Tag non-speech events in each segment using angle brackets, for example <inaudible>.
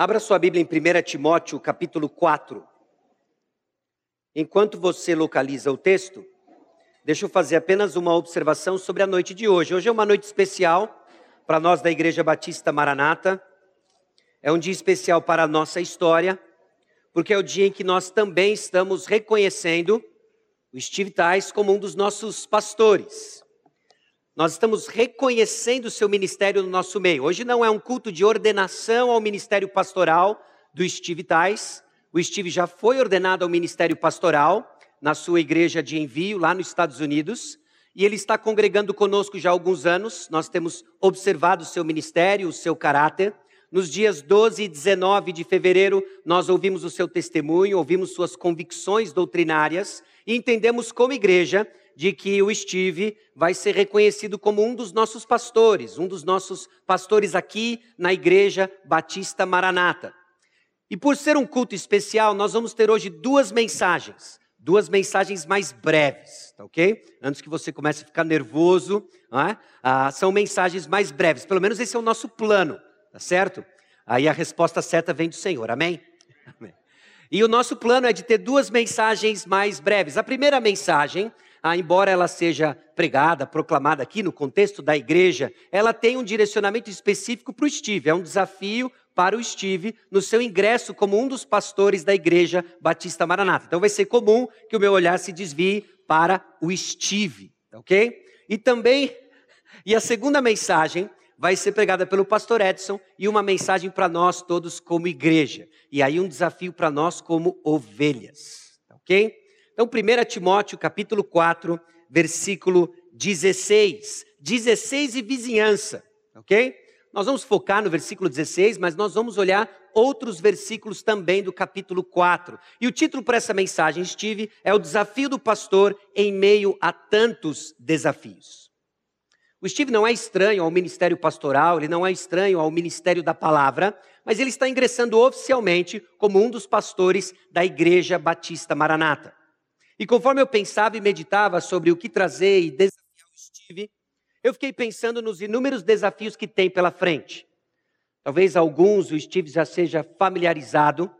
Abra sua Bíblia em 1 Timóteo, capítulo 4. Enquanto você localiza o texto, deixa eu fazer apenas uma observação sobre a noite de hoje. Hoje é uma noite especial para nós da Igreja Batista Maranata. É um dia especial para a nossa história, porque é o dia em que nós também estamos reconhecendo o Steve Tais como um dos nossos pastores. Nós estamos reconhecendo o seu ministério no nosso meio. Hoje não é um culto de ordenação ao ministério pastoral do Steve Tais. O Steve já foi ordenado ao ministério pastoral na sua igreja de envio lá nos Estados Unidos. E ele está congregando conosco já há alguns anos. Nós temos observado o seu ministério, o seu caráter. Nos dias 12 e 19 de fevereiro, nós ouvimos o seu testemunho, ouvimos suas convicções doutrinárias e entendemos como igreja de que o Steve vai ser reconhecido como um dos nossos pastores, um dos nossos pastores aqui na Igreja Batista Maranata. E por ser um culto especial, nós vamos ter hoje duas mensagens, duas mensagens mais breves, tá ok? Antes que você comece a ficar nervoso, é? ah, são mensagens mais breves, pelo menos esse é o nosso plano, tá certo? Aí a resposta certa vem do Senhor, amém? amém. E o nosso plano é de ter duas mensagens mais breves. A primeira mensagem ah, embora ela seja pregada, proclamada aqui no contexto da igreja, ela tem um direcionamento específico para o Steve. É um desafio para o Steve no seu ingresso como um dos pastores da igreja Batista Maranata. Então vai ser comum que o meu olhar se desvie para o Steve, ok? E também, e a segunda mensagem vai ser pregada pelo pastor Edson e uma mensagem para nós todos como igreja. E aí um desafio para nós como ovelhas, ok? Então, 1 Timóteo, capítulo 4, versículo 16. 16 e vizinhança, ok? Nós vamos focar no versículo 16, mas nós vamos olhar outros versículos também do capítulo 4. E o título para essa mensagem, Steve, é o desafio do pastor em meio a tantos desafios. O Steve não é estranho ao ministério pastoral, ele não é estranho ao ministério da palavra, mas ele está ingressando oficialmente como um dos pastores da Igreja Batista Maranata. E conforme eu pensava e meditava sobre o que trazer e desafiar o Steve, eu fiquei pensando nos inúmeros desafios que tem pela frente. Talvez alguns o Steve já seja familiarizado,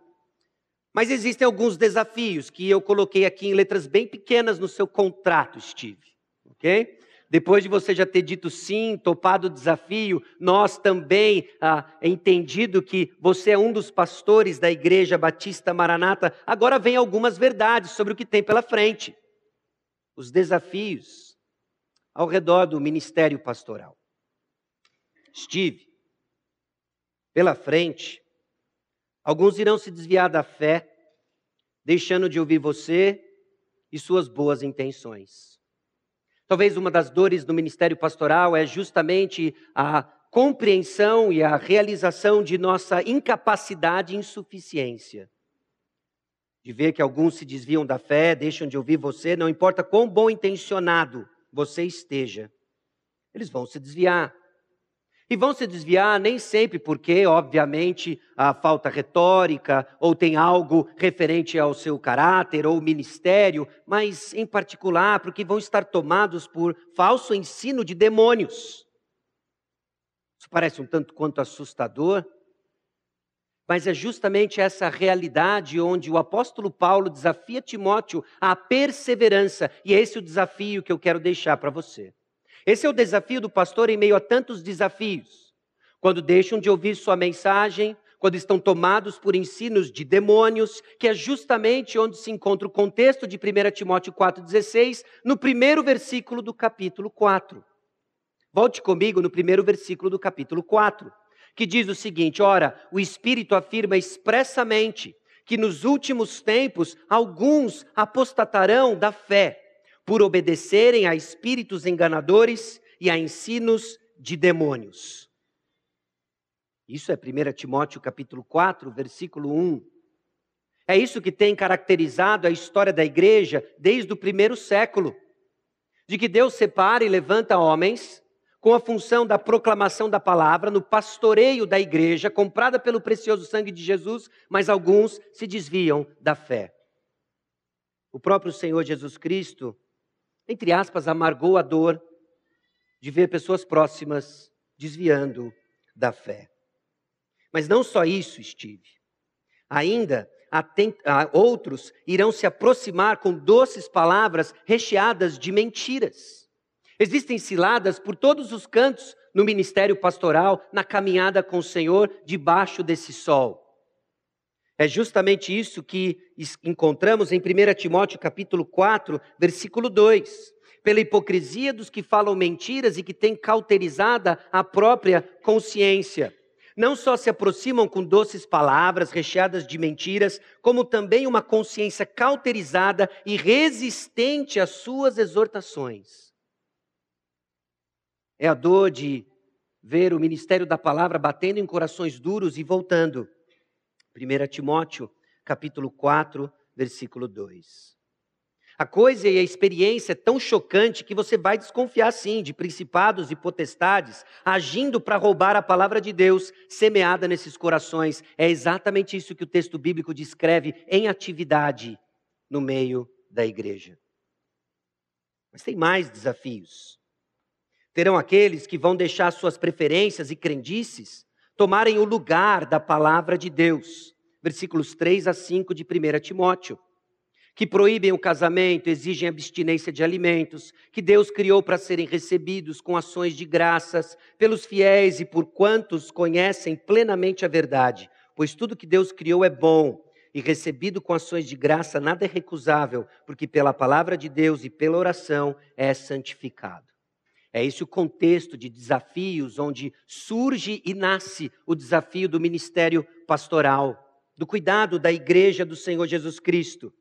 mas existem alguns desafios que eu coloquei aqui em letras bem pequenas no seu contrato, Steve. Ok? Depois de você já ter dito sim, topado o desafio, nós também ah, entendido que você é um dos pastores da Igreja Batista Maranata, agora vem algumas verdades sobre o que tem pela frente. Os desafios ao redor do ministério pastoral. Steve, pela frente, alguns irão se desviar da fé, deixando de ouvir você e suas boas intenções. Talvez uma das dores do ministério pastoral é justamente a compreensão e a realização de nossa incapacidade e insuficiência. De ver que alguns se desviam da fé, deixam de ouvir você, não importa quão bom intencionado você esteja, eles vão se desviar. E vão se desviar nem sempre porque, obviamente, a falta retórica ou tem algo referente ao seu caráter ou ministério, mas em particular porque vão estar tomados por falso ensino de demônios. Isso parece um tanto quanto assustador, mas é justamente essa realidade onde o apóstolo Paulo desafia Timóteo à perseverança, e é esse o desafio que eu quero deixar para você. Esse é o desafio do pastor em meio a tantos desafios. Quando deixam de ouvir sua mensagem, quando estão tomados por ensinos de demônios, que é justamente onde se encontra o contexto de 1 Timóteo 4,16, no primeiro versículo do capítulo 4. Volte comigo no primeiro versículo do capítulo 4, que diz o seguinte: Ora, o Espírito afirma expressamente que nos últimos tempos alguns apostatarão da fé por obedecerem a espíritos enganadores e a ensinos de demônios. Isso é 1 Timóteo capítulo 4, versículo 1. É isso que tem caracterizado a história da igreja desde o primeiro século. De que Deus separa e levanta homens com a função da proclamação da palavra, no pastoreio da igreja, comprada pelo precioso sangue de Jesus, mas alguns se desviam da fé. O próprio Senhor Jesus Cristo entre aspas, amargou a dor de ver pessoas próximas desviando da fé. Mas não só isso, Steve. Ainda outros irão se aproximar com doces palavras recheadas de mentiras. Existem ciladas por todos os cantos no ministério pastoral, na caminhada com o Senhor, debaixo desse sol. É justamente isso que encontramos em 1 Timóteo capítulo 4, versículo 2. Pela hipocrisia dos que falam mentiras e que têm cauterizada a própria consciência não só se aproximam com doces palavras recheadas de mentiras, como também uma consciência cauterizada e resistente às suas exortações. É a dor de ver o ministério da palavra batendo em corações duros e voltando. 1 Timóteo, capítulo 4, versículo 2. A coisa e a experiência é tão chocante que você vai desconfiar sim de principados e potestades agindo para roubar a palavra de Deus semeada nesses corações. É exatamente isso que o texto bíblico descreve em atividade no meio da igreja. Mas tem mais desafios. Terão aqueles que vão deixar suas preferências e crendices tomarem o lugar da palavra de Deus. Versículos 3 a 5 de 1 Timóteo que proíbem o casamento, exigem abstinência de alimentos, que Deus criou para serem recebidos com ações de graças pelos fiéis e por quantos conhecem plenamente a verdade, pois tudo que Deus criou é bom e recebido com ações de graça nada é recusável, porque pela palavra de Deus e pela oração é santificado. É esse o contexto de desafios onde surge e nasce o desafio do ministério pastoral, do cuidado da igreja do Senhor Jesus Cristo.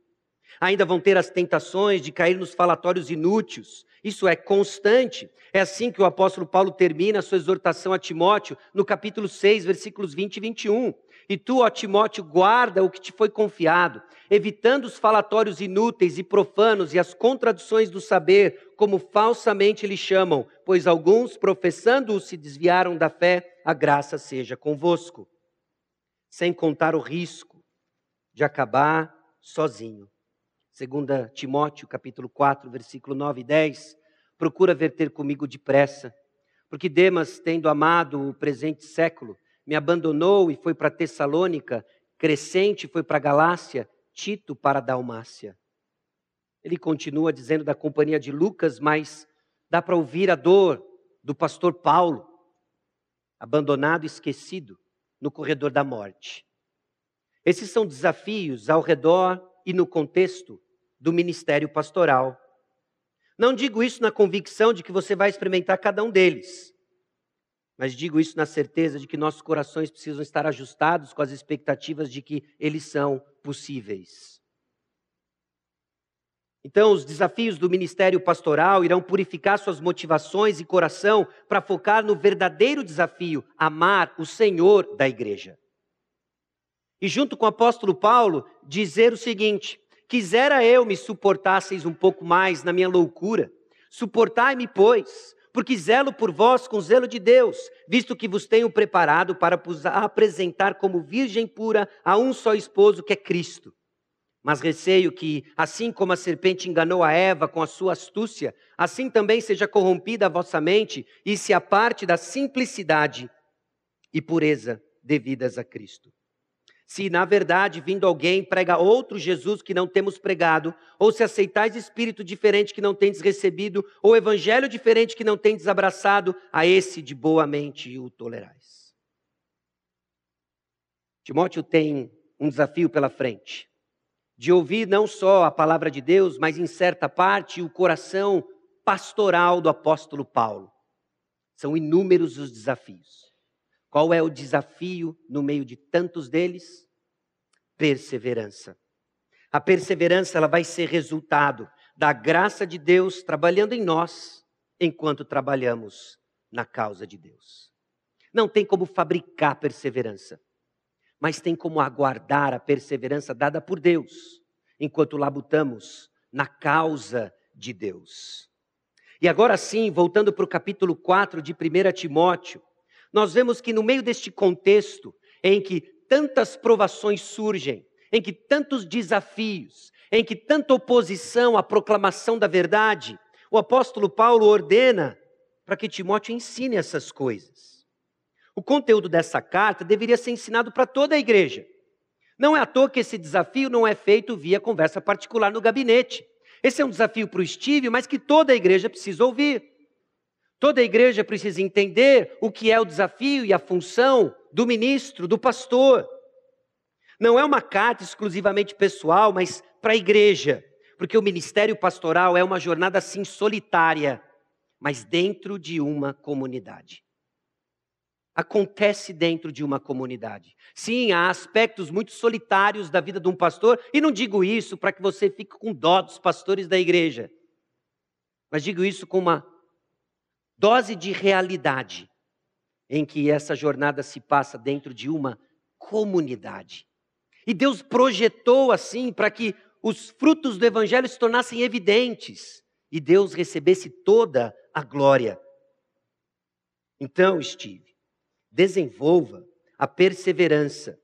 Ainda vão ter as tentações de cair nos falatórios inúteis. Isso é constante. É assim que o apóstolo Paulo termina a sua exortação a Timóteo, no capítulo 6, versículos 20 e 21. E tu, ó Timóteo, guarda o que te foi confiado, evitando os falatórios inúteis e profanos e as contradições do saber, como falsamente lhe chamam, pois alguns, professando-o, se desviaram da fé, a graça seja convosco. Sem contar o risco de acabar sozinho. 2 Timóteo, capítulo 4, versículo 9 e 10, procura verter comigo depressa, porque Demas, tendo amado o presente século, me abandonou e foi para Tessalônica, Crescente foi para Galácia, Tito para Dalmácia. Ele continua dizendo da companhia de Lucas, mas dá para ouvir a dor do pastor Paulo, abandonado esquecido no corredor da morte. Esses são desafios ao redor e no contexto do ministério pastoral. Não digo isso na convicção de que você vai experimentar cada um deles, mas digo isso na certeza de que nossos corações precisam estar ajustados com as expectativas de que eles são possíveis. Então, os desafios do ministério pastoral irão purificar suas motivações e coração para focar no verdadeiro desafio, amar o Senhor da igreja. E junto com o apóstolo Paulo, dizer o seguinte: Quisera eu me suportasseis um pouco mais na minha loucura. Suportai-me, pois, porque zelo por vós com zelo de Deus, visto que vos tenho preparado para vos apresentar como virgem pura a um só esposo, que é Cristo. Mas receio que, assim como a serpente enganou a Eva com a sua astúcia, assim também seja corrompida a vossa mente e se aparte da simplicidade e pureza devidas a Cristo. Se na verdade vindo alguém prega outro Jesus que não temos pregado, ou se aceitais espírito diferente que não tendes recebido, ou evangelho diferente que não tendes abraçado, a esse de boa mente o tolerais. Timóteo tem um desafio pela frente, de ouvir não só a palavra de Deus, mas em certa parte o coração pastoral do apóstolo Paulo. São inúmeros os desafios. Qual é o desafio no meio de tantos deles? Perseverança. A perseverança ela vai ser resultado da graça de Deus trabalhando em nós enquanto trabalhamos na causa de Deus. Não tem como fabricar perseverança, mas tem como aguardar a perseverança dada por Deus enquanto labutamos na causa de Deus. E agora sim, voltando para o capítulo 4 de 1 Timóteo, nós vemos que no meio deste contexto em que tantas provações surgem, em que tantos desafios, em que tanta oposição à proclamação da verdade, o apóstolo Paulo ordena para que Timóteo ensine essas coisas. O conteúdo dessa carta deveria ser ensinado para toda a igreja. Não é à toa que esse desafio não é feito via conversa particular no gabinete. Esse é um desafio para o Steve, mas que toda a igreja precisa ouvir. Toda a igreja precisa entender o que é o desafio e a função do ministro, do pastor. Não é uma carta exclusivamente pessoal, mas para a igreja, porque o ministério pastoral é uma jornada assim solitária, mas dentro de uma comunidade acontece dentro de uma comunidade. Sim, há aspectos muito solitários da vida de um pastor, e não digo isso para que você fique com dó dos pastores da igreja, mas digo isso com uma dose de realidade em que essa jornada se passa dentro de uma comunidade. E Deus projetou assim para que os frutos do evangelho se tornassem evidentes e Deus recebesse toda a glória. Então, Steve, desenvolva a perseverança.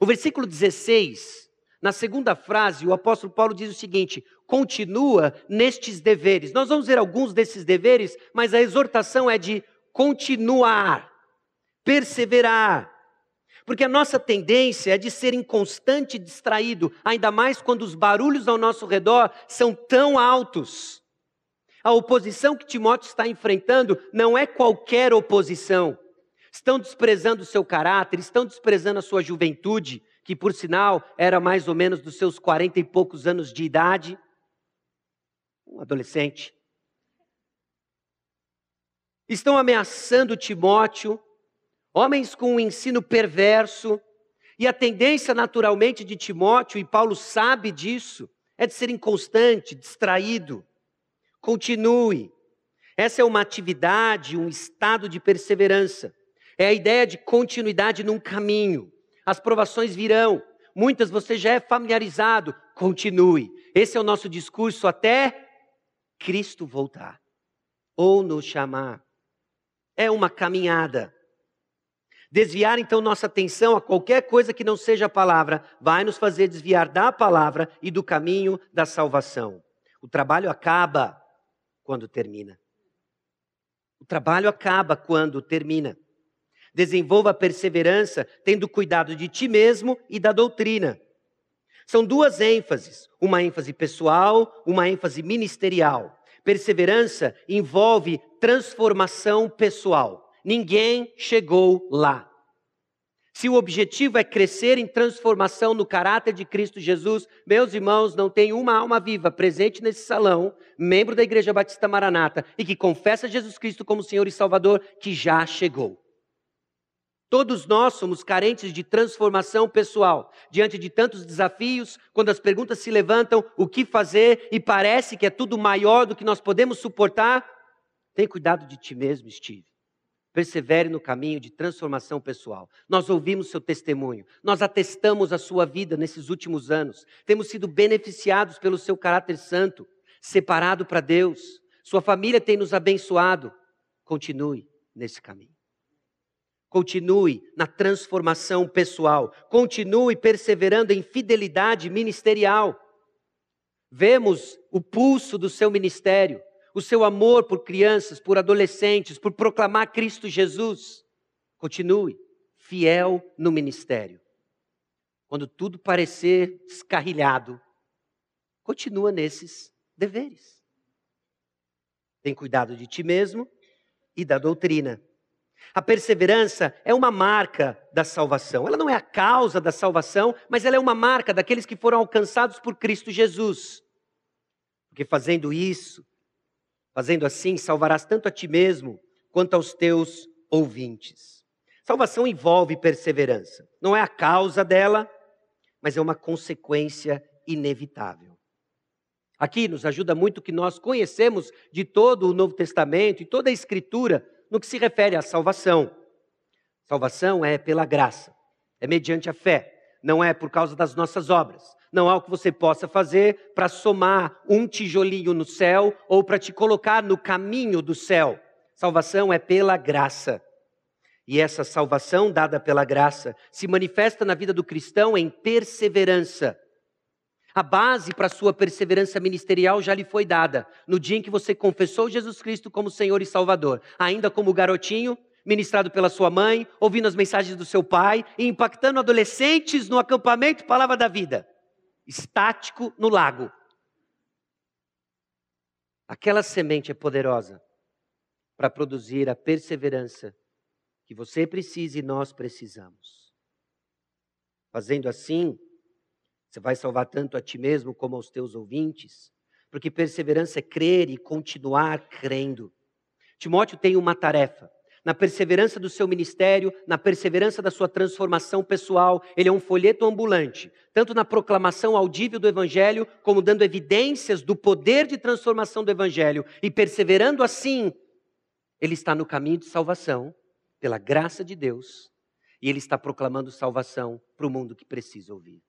O versículo 16, na segunda frase, o apóstolo Paulo diz o seguinte: continua nestes deveres. Nós vamos ver alguns desses deveres, mas a exortação é de continuar, perseverar. Porque a nossa tendência é de ser inconstante e distraído, ainda mais quando os barulhos ao nosso redor são tão altos. A oposição que Timóteo está enfrentando não é qualquer oposição estão desprezando o seu caráter, estão desprezando a sua juventude, que por sinal era mais ou menos dos seus quarenta e poucos anos de idade, um adolescente. Estão ameaçando Timóteo, homens com um ensino perverso, e a tendência naturalmente de Timóteo, e Paulo sabe disso, é de ser inconstante, distraído. Continue. Essa é uma atividade, um estado de perseverança. É a ideia de continuidade num caminho. As provações virão. Muitas você já é familiarizado. Continue. Esse é o nosso discurso até Cristo voltar ou nos chamar. É uma caminhada. Desviar então nossa atenção a qualquer coisa que não seja a palavra vai nos fazer desviar da palavra e do caminho da salvação. O trabalho acaba quando termina. O trabalho acaba quando termina. Desenvolva a perseverança, tendo cuidado de ti mesmo e da doutrina. São duas ênfases: uma ênfase pessoal, uma ênfase ministerial. Perseverança envolve transformação pessoal. Ninguém chegou lá. Se o objetivo é crescer em transformação no caráter de Cristo Jesus, meus irmãos, não tem uma alma viva presente nesse salão, membro da Igreja Batista Maranata, e que confessa Jesus Cristo como Senhor e Salvador, que já chegou. Todos nós somos carentes de transformação pessoal. Diante de tantos desafios, quando as perguntas se levantam, o que fazer e parece que é tudo maior do que nós podemos suportar, tem cuidado de ti mesmo, Steve. Persevere no caminho de transformação pessoal. Nós ouvimos seu testemunho, nós atestamos a sua vida nesses últimos anos, temos sido beneficiados pelo seu caráter santo, separado para Deus. Sua família tem nos abençoado. Continue nesse caminho. Continue na transformação pessoal. Continue perseverando em fidelidade ministerial. Vemos o pulso do seu ministério, o seu amor por crianças, por adolescentes, por proclamar Cristo Jesus. Continue fiel no ministério. Quando tudo parecer escarrilhado, continua nesses deveres. Tem cuidado de ti mesmo e da doutrina. A perseverança é uma marca da salvação. Ela não é a causa da salvação, mas ela é uma marca daqueles que foram alcançados por Cristo Jesus. Porque fazendo isso, fazendo assim, salvarás tanto a ti mesmo quanto aos teus ouvintes. Salvação envolve perseverança. Não é a causa dela, mas é uma consequência inevitável. Aqui nos ajuda muito que nós conhecemos de todo o Novo Testamento e toda a Escritura no que se refere à salvação. Salvação é pela graça, é mediante a fé, não é por causa das nossas obras. Não há o que você possa fazer para somar um tijolinho no céu ou para te colocar no caminho do céu. Salvação é pela graça. E essa salvação dada pela graça se manifesta na vida do cristão em perseverança. A base para a sua perseverança ministerial já lhe foi dada no dia em que você confessou Jesus Cristo como Senhor e Salvador. Ainda como garotinho, ministrado pela sua mãe, ouvindo as mensagens do seu pai e impactando adolescentes no acampamento Palavra da Vida, estático no lago. Aquela semente é poderosa para produzir a perseverança que você precisa e nós precisamos. Fazendo assim, você vai salvar tanto a ti mesmo como aos teus ouvintes, porque perseverança é crer e continuar crendo. Timóteo tem uma tarefa. Na perseverança do seu ministério, na perseverança da sua transformação pessoal, ele é um folheto ambulante, tanto na proclamação audível do Evangelho, como dando evidências do poder de transformação do Evangelho. E perseverando assim, ele está no caminho de salvação, pela graça de Deus, e ele está proclamando salvação para o mundo que precisa ouvir.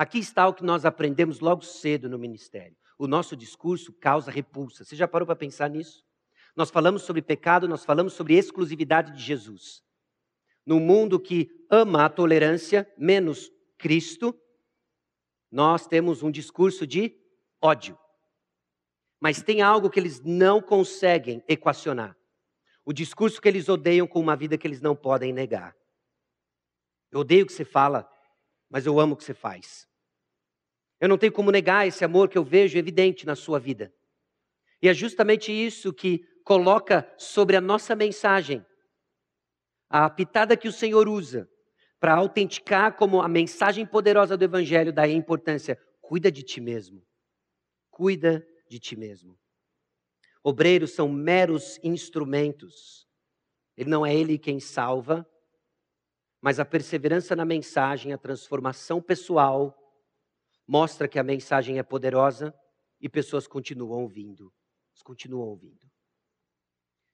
Aqui está o que nós aprendemos logo cedo no ministério. O nosso discurso causa repulsa. Você já parou para pensar nisso? Nós falamos sobre pecado, nós falamos sobre exclusividade de Jesus. No mundo que ama a tolerância menos Cristo, nós temos um discurso de ódio. Mas tem algo que eles não conseguem equacionar. O discurso que eles odeiam com uma vida que eles não podem negar. Eu odeio o que você fala, mas eu amo o que você faz. Eu não tenho como negar esse amor que eu vejo evidente na sua vida. E é justamente isso que coloca sobre a nossa mensagem a pitada que o Senhor usa para autenticar como a mensagem poderosa do Evangelho da importância. Cuida de ti mesmo. Cuida de ti mesmo. Obreiros são meros instrumentos. Ele não é ele quem salva, mas a perseverança na mensagem, a transformação pessoal, mostra que a mensagem é poderosa e pessoas continuam ouvindo. Continuam ouvindo.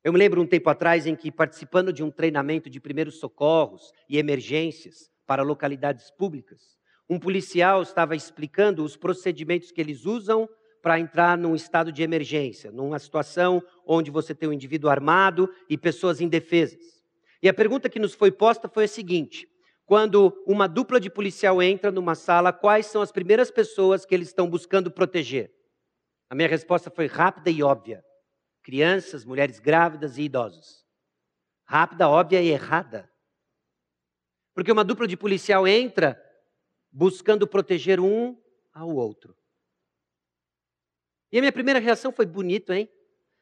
Eu me lembro um tempo atrás em que, participando de um treinamento de primeiros socorros e emergências para localidades públicas, um policial estava explicando os procedimentos que eles usam para entrar num estado de emergência, numa situação onde você tem um indivíduo armado e pessoas indefesas. E a pergunta que nos foi posta foi a seguinte: quando uma dupla de policial entra numa sala, quais são as primeiras pessoas que eles estão buscando proteger? A minha resposta foi rápida e óbvia crianças, mulheres grávidas e idosos. Rápida, óbvia e errada. Porque uma dupla de policial entra buscando proteger um ao outro. E a minha primeira reação foi bonito, hein?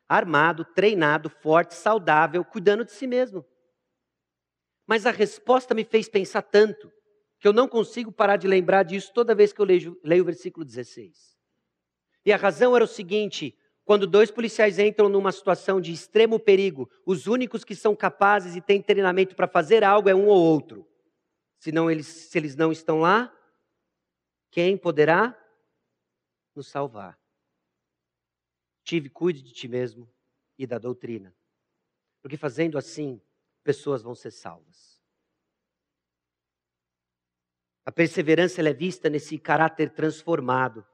Armado, treinado, forte, saudável, cuidando de si mesmo. Mas a resposta me fez pensar tanto que eu não consigo parar de lembrar disso toda vez que eu leio, leio o versículo 16. E a razão era o seguinte: quando dois policiais entram numa situação de extremo perigo, os únicos que são capazes e têm treinamento para fazer algo é um ou outro. Senão eles, se eles não estão lá, quem poderá nos salvar? Tive, cuide de ti mesmo e da doutrina. Porque fazendo assim, pessoas vão ser salvas. A perseverança é vista nesse caráter transformado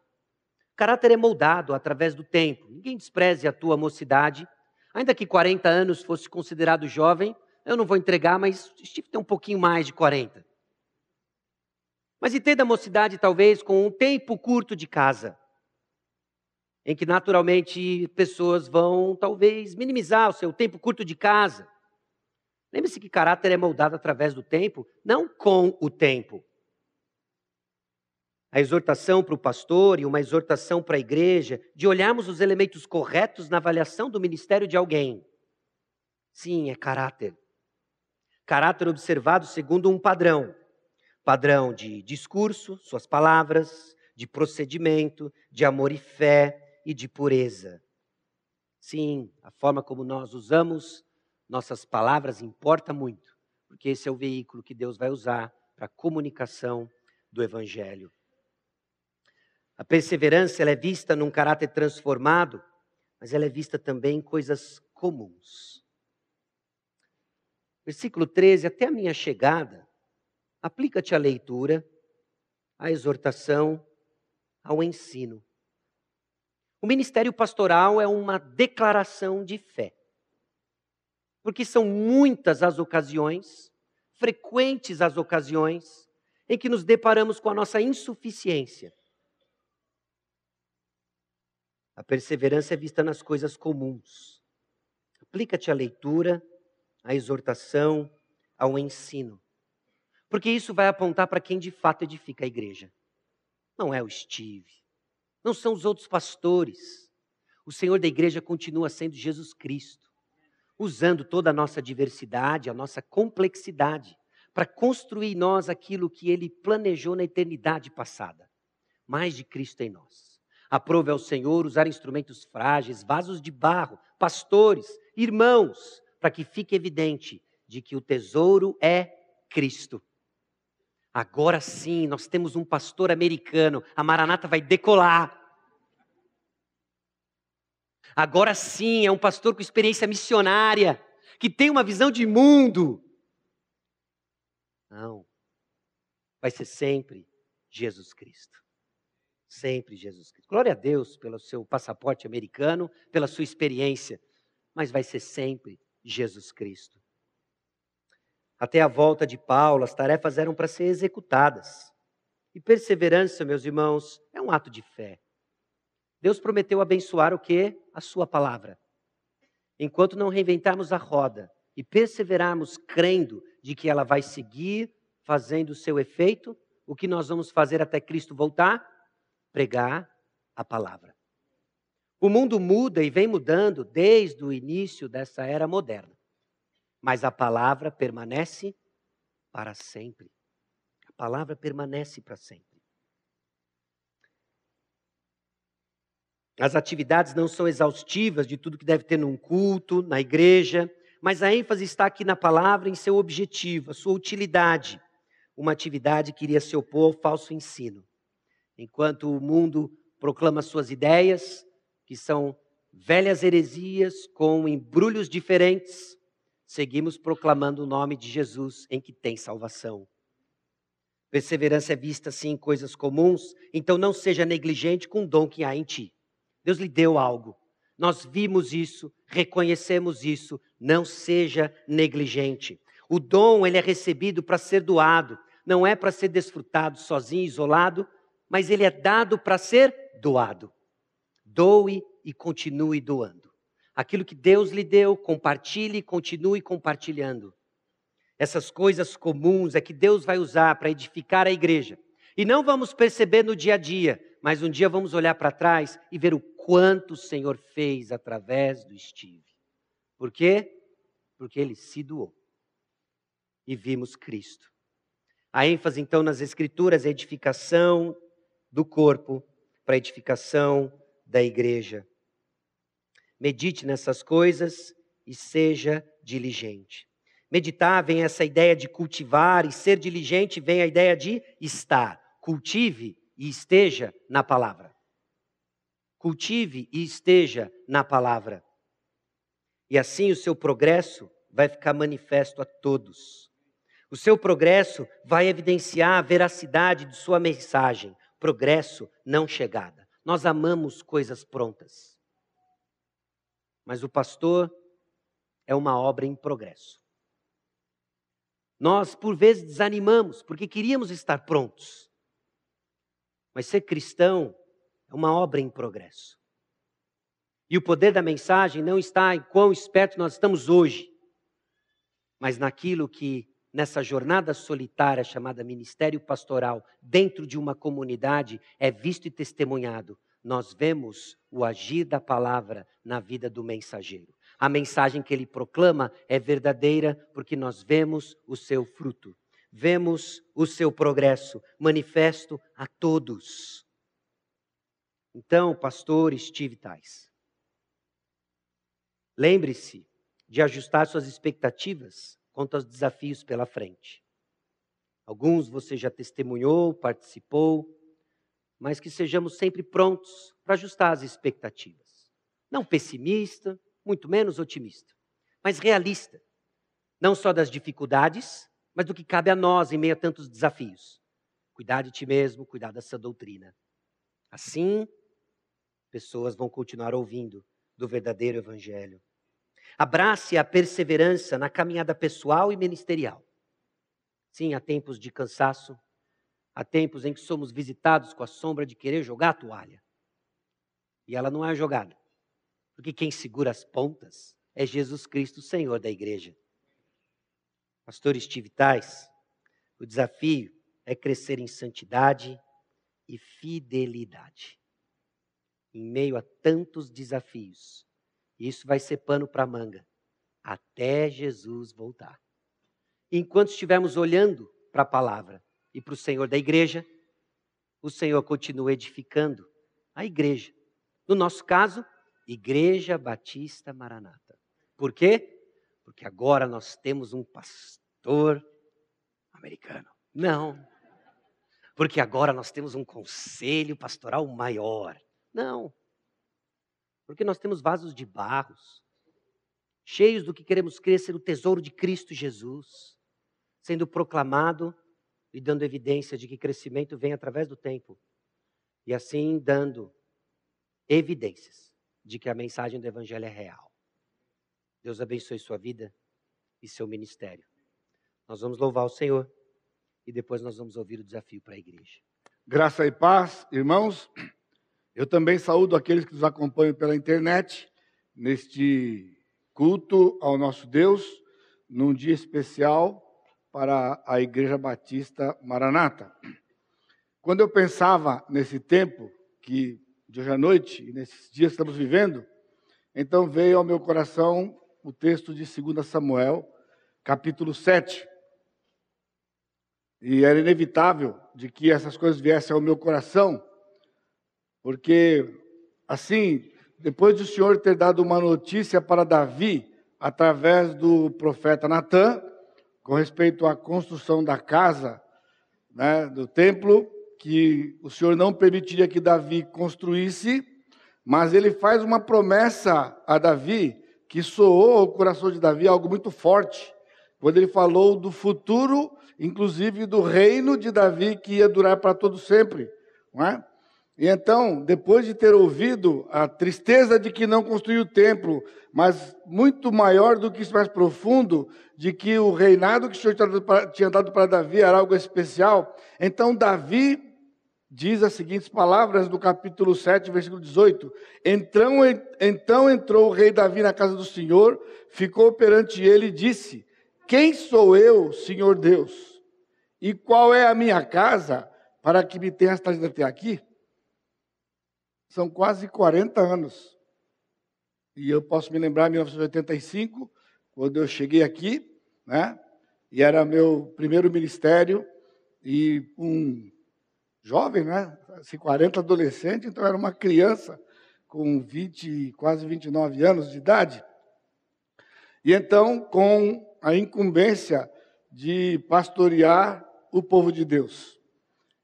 caráter é moldado através do tempo. Ninguém despreze a tua mocidade. Ainda que 40 anos fosse considerado jovem, eu não vou entregar, mas Steve tem um pouquinho mais de 40. Mas entenda a mocidade talvez com um tempo curto de casa, em que naturalmente pessoas vão talvez minimizar o seu tempo curto de casa. Lembre-se que caráter é moldado através do tempo, não com o tempo a exortação para o pastor e uma exortação para a igreja de olharmos os elementos corretos na avaliação do ministério de alguém. Sim, é caráter. Caráter observado segundo um padrão. Padrão de discurso, suas palavras, de procedimento, de amor e fé e de pureza. Sim, a forma como nós usamos nossas palavras importa muito, porque esse é o veículo que Deus vai usar para a comunicação do Evangelho. A perseverança ela é vista num caráter transformado, mas ela é vista também em coisas comuns. Versículo 13: Até a minha chegada, aplica-te à leitura, à exortação, ao ensino. O ministério pastoral é uma declaração de fé. Porque são muitas as ocasiões, frequentes as ocasiões, em que nos deparamos com a nossa insuficiência a perseverança é vista nas coisas comuns. Aplica-te à leitura, à exortação, ao ensino. Porque isso vai apontar para quem de fato edifica a igreja. Não é o Steve, não são os outros pastores. O Senhor da igreja continua sendo Jesus Cristo, usando toda a nossa diversidade, a nossa complexidade, para construir em nós aquilo que ele planejou na eternidade passada mais de Cristo em nós. Aprove ao Senhor usar instrumentos frágeis, vasos de barro, pastores, irmãos, para que fique evidente de que o tesouro é Cristo. Agora sim, nós temos um pastor americano, a Maranata vai decolar. Agora sim, é um pastor com experiência missionária, que tem uma visão de mundo. Não, vai ser sempre Jesus Cristo. Sempre Jesus Cristo. Glória a Deus pelo seu passaporte americano, pela sua experiência, mas vai ser sempre Jesus Cristo. Até a volta de Paulo, as tarefas eram para ser executadas. E perseverança, meus irmãos, é um ato de fé. Deus prometeu abençoar o que? A sua palavra. Enquanto não reinventarmos a roda e perseverarmos crendo de que ela vai seguir fazendo o seu efeito, o que nós vamos fazer até Cristo voltar? pregar a palavra. O mundo muda e vem mudando desde o início dessa era moderna. Mas a palavra permanece para sempre. A palavra permanece para sempre. As atividades não são exaustivas de tudo que deve ter num culto, na igreja, mas a ênfase está aqui na palavra, em seu objetivo, a sua utilidade. Uma atividade que iria se opor ao falso ensino. Enquanto o mundo proclama suas ideias, que são velhas heresias com embrulhos diferentes, seguimos proclamando o nome de Jesus em que tem salvação. Perseverança é vista assim em coisas comuns, então não seja negligente com o dom que há em ti. Deus lhe deu algo. Nós vimos isso, reconhecemos isso, não seja negligente. O dom ele é recebido para ser doado, não é para ser desfrutado sozinho, isolado, mas ele é dado para ser doado. Doe e continue doando. Aquilo que Deus lhe deu, compartilhe e continue compartilhando. Essas coisas comuns é que Deus vai usar para edificar a igreja. E não vamos perceber no dia a dia, mas um dia vamos olhar para trás e ver o quanto o Senhor fez através do Steve. Por quê? Porque ele se doou. E vimos Cristo. A ênfase, então, nas Escrituras é edificação do corpo para edificação da igreja. Medite nessas coisas e seja diligente. Meditar vem essa ideia de cultivar e ser diligente vem a ideia de estar. Cultive e esteja na palavra. Cultive e esteja na palavra. E assim o seu progresso vai ficar manifesto a todos. O seu progresso vai evidenciar a veracidade de sua mensagem, progresso, não chegada. Nós amamos coisas prontas. Mas o pastor é uma obra em progresso. Nós, por vezes, desanimamos porque queríamos estar prontos. Mas ser cristão é uma obra em progresso. E o poder da mensagem não está em quão esperto nós estamos hoje, mas naquilo que nessa jornada solitária chamada ministério pastoral, dentro de uma comunidade, é visto e testemunhado. Nós vemos o agir da palavra na vida do mensageiro. A mensagem que ele proclama é verdadeira porque nós vemos o seu fruto, vemos o seu progresso manifesto a todos. Então, pastor Steve Tais, lembre-se de ajustar suas expectativas quanto aos desafios pela frente. Alguns você já testemunhou, participou, mas que sejamos sempre prontos para ajustar as expectativas. Não pessimista, muito menos otimista, mas realista. Não só das dificuldades, mas do que cabe a nós em meio a tantos desafios. Cuidar de ti mesmo, cuidar dessa doutrina. Assim, pessoas vão continuar ouvindo do verdadeiro evangelho. Abrace a perseverança na caminhada pessoal e ministerial. Sim, há tempos de cansaço, há tempos em que somos visitados com a sombra de querer jogar a toalha. E ela não é jogada, porque quem segura as pontas é Jesus Cristo, Senhor da igreja. Pastor Steve Tais, o desafio é crescer em santidade e fidelidade. Em meio a tantos desafios, isso vai ser pano para manga até Jesus voltar. Enquanto estivermos olhando para a palavra e para o Senhor da igreja, o Senhor continua edificando a igreja. No nosso caso, Igreja Batista Maranata. Por quê? Porque agora nós temos um pastor americano. Não. Porque agora nós temos um conselho pastoral maior. Não. Porque nós temos vasos de barros, cheios do que queremos crer ser o tesouro de Cristo Jesus, sendo proclamado e dando evidência de que crescimento vem através do tempo. E assim dando evidências de que a mensagem do Evangelho é real. Deus abençoe sua vida e seu ministério. Nós vamos louvar o Senhor e depois nós vamos ouvir o desafio para a igreja. Graça e paz, irmãos. Eu também saúdo aqueles que nos acompanham pela internet neste culto ao nosso Deus, num dia especial para a Igreja Batista Maranata. Quando eu pensava nesse tempo que de hoje à noite e nesses dias estamos vivendo, então veio ao meu coração o texto de 2 Samuel, capítulo 7. E era inevitável de que essas coisas viessem ao meu coração, porque assim, depois do Senhor ter dado uma notícia para Davi através do profeta Natã, com respeito à construção da casa, né, do templo, que o Senhor não permitiria que Davi construísse, mas ele faz uma promessa a Davi que soou ao coração de Davi algo muito forte, quando ele falou do futuro, inclusive do reino de Davi que ia durar para todo sempre, não é? E então, depois de ter ouvido a tristeza de que não construiu o templo, mas muito maior do que isso, mais profundo, de que o reinado que o Senhor tinha dado para Davi era algo especial, então Davi diz as seguintes palavras do capítulo 7, versículo 18: então, então entrou o rei Davi na casa do Senhor, ficou perante ele e disse: Quem sou eu, Senhor Deus? E qual é a minha casa para que me tenhas trazido até aqui? São quase 40 anos. E eu posso me lembrar em 1985, quando eu cheguei aqui, né? E era meu primeiro ministério, e um jovem, né? Assim, 40 adolescente, então era uma criança com 20, quase 29 anos de idade. E então, com a incumbência de pastorear o povo de Deus.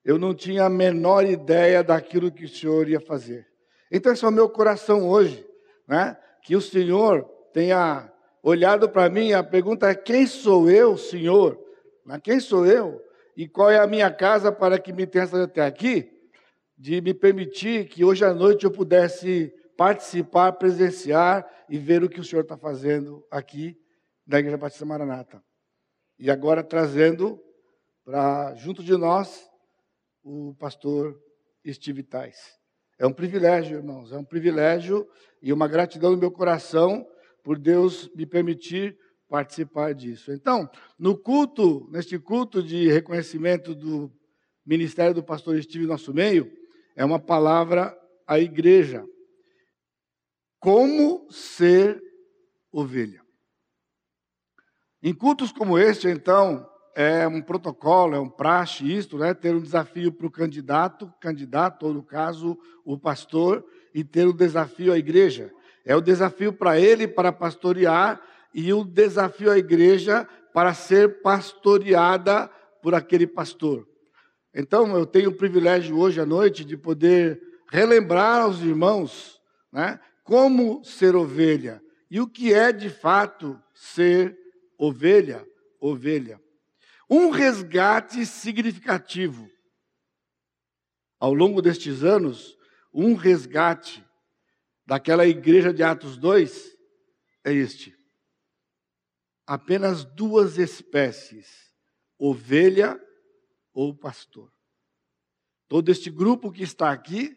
Eu não tinha a menor ideia daquilo que o Senhor ia fazer. Então, esse é o meu coração hoje, né? Que o Senhor tenha olhado para mim. A pergunta é: quem sou eu, Senhor? Quem sou eu? E qual é a minha casa para que me tenha até aqui? De me permitir que hoje à noite eu pudesse participar, presenciar e ver o que o Senhor está fazendo aqui na Igreja Batista Maranata. E agora trazendo para junto de nós o pastor Steve Tais. É um privilégio, irmãos, é um privilégio e uma gratidão no meu coração por Deus me permitir participar disso. Então, no culto, neste culto de reconhecimento do ministério do pastor Steve nosso meio, é uma palavra à igreja. Como ser ovelha. Em cultos como este, então, é um protocolo, é um praxe isto, né? Ter um desafio para o candidato, candidato, ou no caso, o pastor, e ter o um desafio à igreja. É o desafio para ele para pastorear e o desafio à igreja para ser pastoreada por aquele pastor. Então, eu tenho o privilégio hoje à noite de poder relembrar aos irmãos né, como ser ovelha e o que é de fato ser ovelha, ovelha. Um resgate significativo. Ao longo destes anos, um resgate daquela igreja de Atos 2 é este apenas duas espécies: ovelha ou pastor. Todo este grupo que está aqui,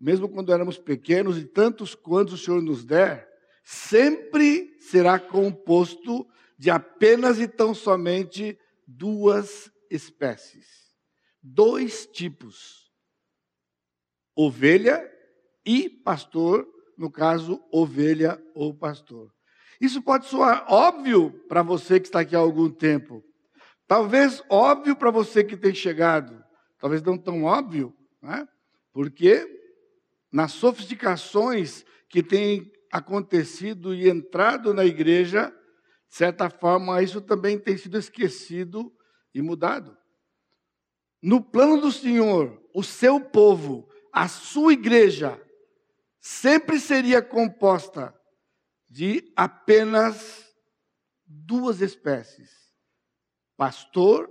mesmo quando éramos pequenos e tantos quantos o Senhor nos der, sempre será composto de apenas e tão somente duas espécies. Dois tipos: ovelha e pastor, no caso, ovelha ou pastor. Isso pode soar óbvio para você que está aqui há algum tempo. Talvez óbvio para você que tem chegado. Talvez não tão óbvio, né? porque nas sofisticações que têm acontecido e entrado na igreja, de certa forma, isso também tem sido esquecido e mudado. No plano do Senhor, o seu povo, a sua igreja, sempre seria composta de apenas duas espécies: pastor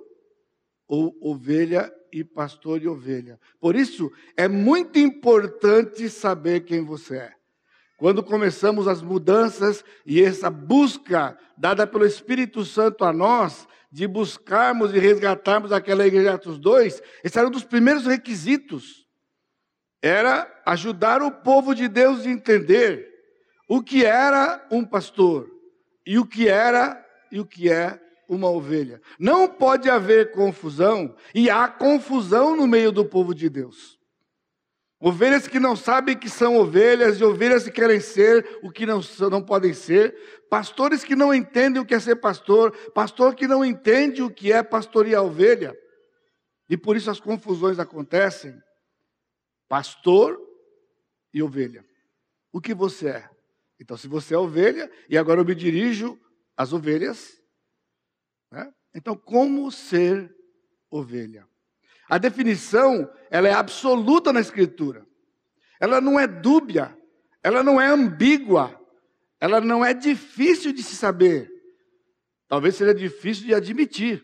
ou ovelha e pastor e ovelha. Por isso, é muito importante saber quem você é. Quando começamos as mudanças e essa busca dada pelo Espírito Santo a nós, de buscarmos e resgatarmos aquela igreja de Atos 2, esse era um dos primeiros requisitos. Era ajudar o povo de Deus a entender o que era um pastor e o que era e o que é uma ovelha. Não pode haver confusão, e há confusão no meio do povo de Deus. Ovelhas que não sabem que são ovelhas, e ovelhas que querem ser o que não, não podem ser, pastores que não entendem o que é ser pastor, pastor que não entende o que é pastorear ovelha, e por isso as confusões acontecem. Pastor e ovelha. O que você é? Então, se você é ovelha, e agora eu me dirijo às ovelhas, né? então, como ser ovelha? A definição, ela é absoluta na Escritura. Ela não é dúbia, ela não é ambígua, ela não é difícil de se saber. Talvez seja difícil de admitir,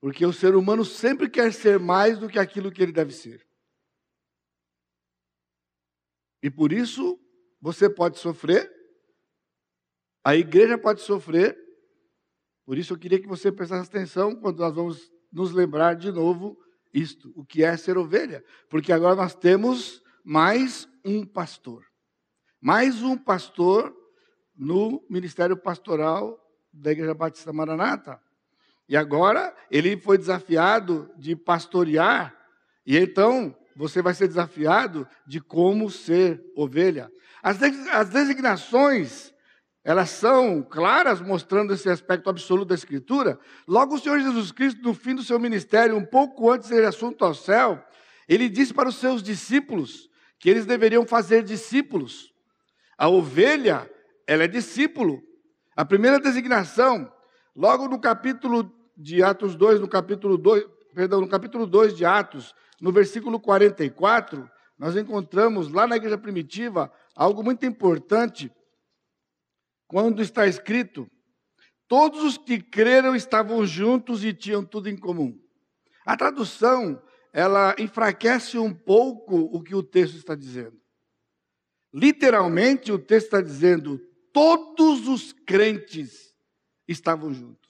porque o ser humano sempre quer ser mais do que aquilo que ele deve ser. E por isso, você pode sofrer, a igreja pode sofrer, por isso eu queria que você prestasse atenção quando nós vamos nos lembrar de novo isto, o que é ser ovelha, porque agora nós temos mais um pastor. Mais um pastor no ministério pastoral da Igreja Batista Maranata. E agora ele foi desafiado de pastorear, e então você vai ser desafiado de como ser ovelha. As, designações, elas são claras, mostrando esse aspecto absoluto da Escritura. Logo, o Senhor Jesus Cristo, no fim do seu ministério, um pouco antes dele assunto ao céu, ele disse para os seus discípulos que eles deveriam fazer discípulos. A ovelha, ela é discípulo. A primeira designação, logo no capítulo de Atos 2, no capítulo 2, perdão, no capítulo 2 de Atos, no versículo 44, nós encontramos lá na igreja primitiva algo muito importante, quando está escrito: todos os que creram estavam juntos e tinham tudo em comum. A tradução, ela enfraquece um pouco o que o texto está dizendo. Literalmente, o texto está dizendo: todos os crentes estavam juntos.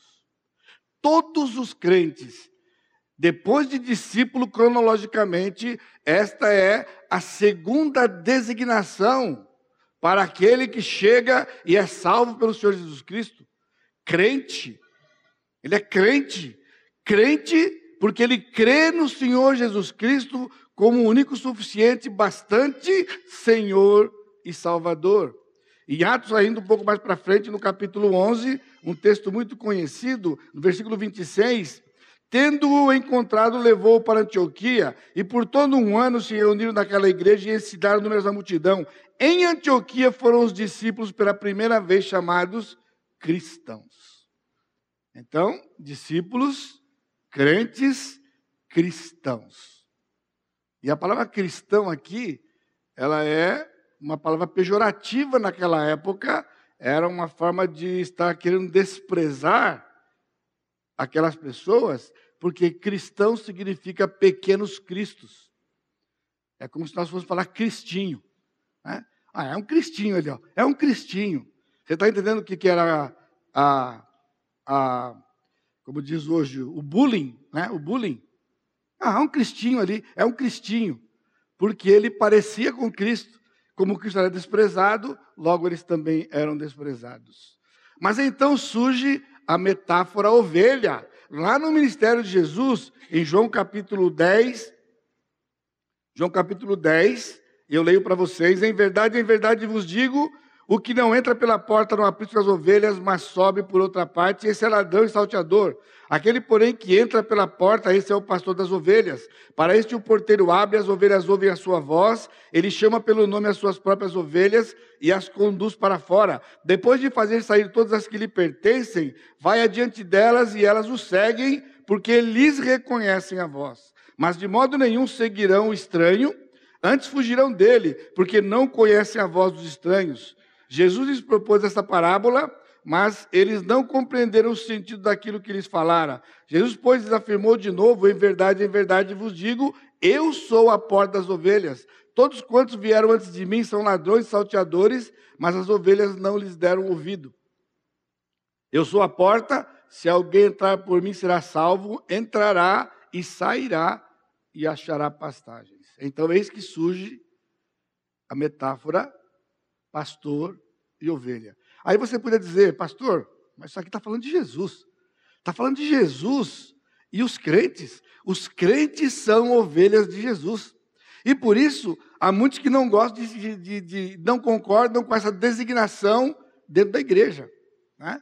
Todos os crentes. Depois de discípulo, cronologicamente, esta é a segunda designação para aquele que chega e é salvo pelo Senhor Jesus Cristo. Crente. Ele é crente. Crente porque ele crê no Senhor Jesus Cristo como único suficiente, bastante Senhor e Salvador. Em Atos, ainda um pouco mais para frente, no capítulo 11, um texto muito conhecido, no versículo 26, Tendo-o encontrado, levou-o para Antioquia, e por todo um ano se reuniram naquela igreja e ensinaram numerosa multidão. Em Antioquia foram os discípulos pela primeira vez chamados cristãos. Então, discípulos, crentes, cristãos. E a palavra cristão aqui, ela é uma palavra pejorativa naquela época, era uma forma de estar querendo desprezar aquelas pessoas, porque cristão significa pequenos cristos. É como se nós fôssemos falar cristinho. Né? Ah, é um cristinho ali, ó. é um cristinho. Você está entendendo o que, que era a, a, como diz hoje, o bullying, né? o bullying? Ah, é um cristinho ali, é um cristinho, porque ele parecia com Cristo. Como Cristo era desprezado, logo eles também eram desprezados. Mas então surge a metáfora ovelha. Lá no ministério de Jesus, em João capítulo 10, João capítulo 10, eu leio para vocês: Em verdade, em verdade vos digo, o que não entra pela porta não aprisca as ovelhas, mas sobe por outra parte, esse é ladrão e salteador. Aquele, porém, que entra pela porta, esse é o pastor das ovelhas. Para este o porteiro abre, as ovelhas ouvem a sua voz, ele chama pelo nome as suas próprias ovelhas e as conduz para fora. Depois de fazer sair todas as que lhe pertencem, vai adiante delas e elas o seguem, porque lhes reconhecem a voz. Mas de modo nenhum seguirão o estranho, antes fugirão dele, porque não conhecem a voz dos estranhos. Jesus lhes propôs essa parábola, mas eles não compreenderam o sentido daquilo que lhes falara. Jesus, pois, lhes afirmou de novo: Em verdade, em verdade vos digo, eu sou a porta das ovelhas. Todos quantos vieram antes de mim são ladrões, salteadores, mas as ovelhas não lhes deram ouvido. Eu sou a porta, se alguém entrar por mim será salvo, entrará e sairá e achará pastagens. Então, eis que surge a metáfora pastor e ovelha. Aí você poderia dizer, pastor, mas isso aqui está falando de Jesus. Está falando de Jesus e os crentes. Os crentes são ovelhas de Jesus. E por isso, há muitos que não gostam de, de, de não concordam com essa designação dentro da igreja. Né?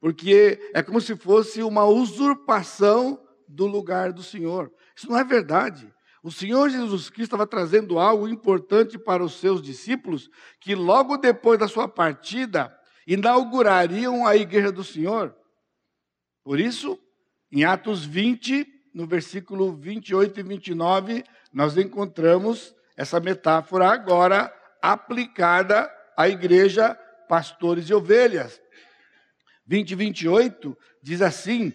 Porque é como se fosse uma usurpação do lugar do Senhor. Isso não é verdade. O Senhor Jesus Cristo estava trazendo algo importante para os seus discípulos, que logo depois da sua partida, inaugurariam a igreja do Senhor. Por isso, em Atos 20, no versículo 28 e 29, nós encontramos essa metáfora agora aplicada à igreja, pastores e ovelhas. 20 e 28 diz assim: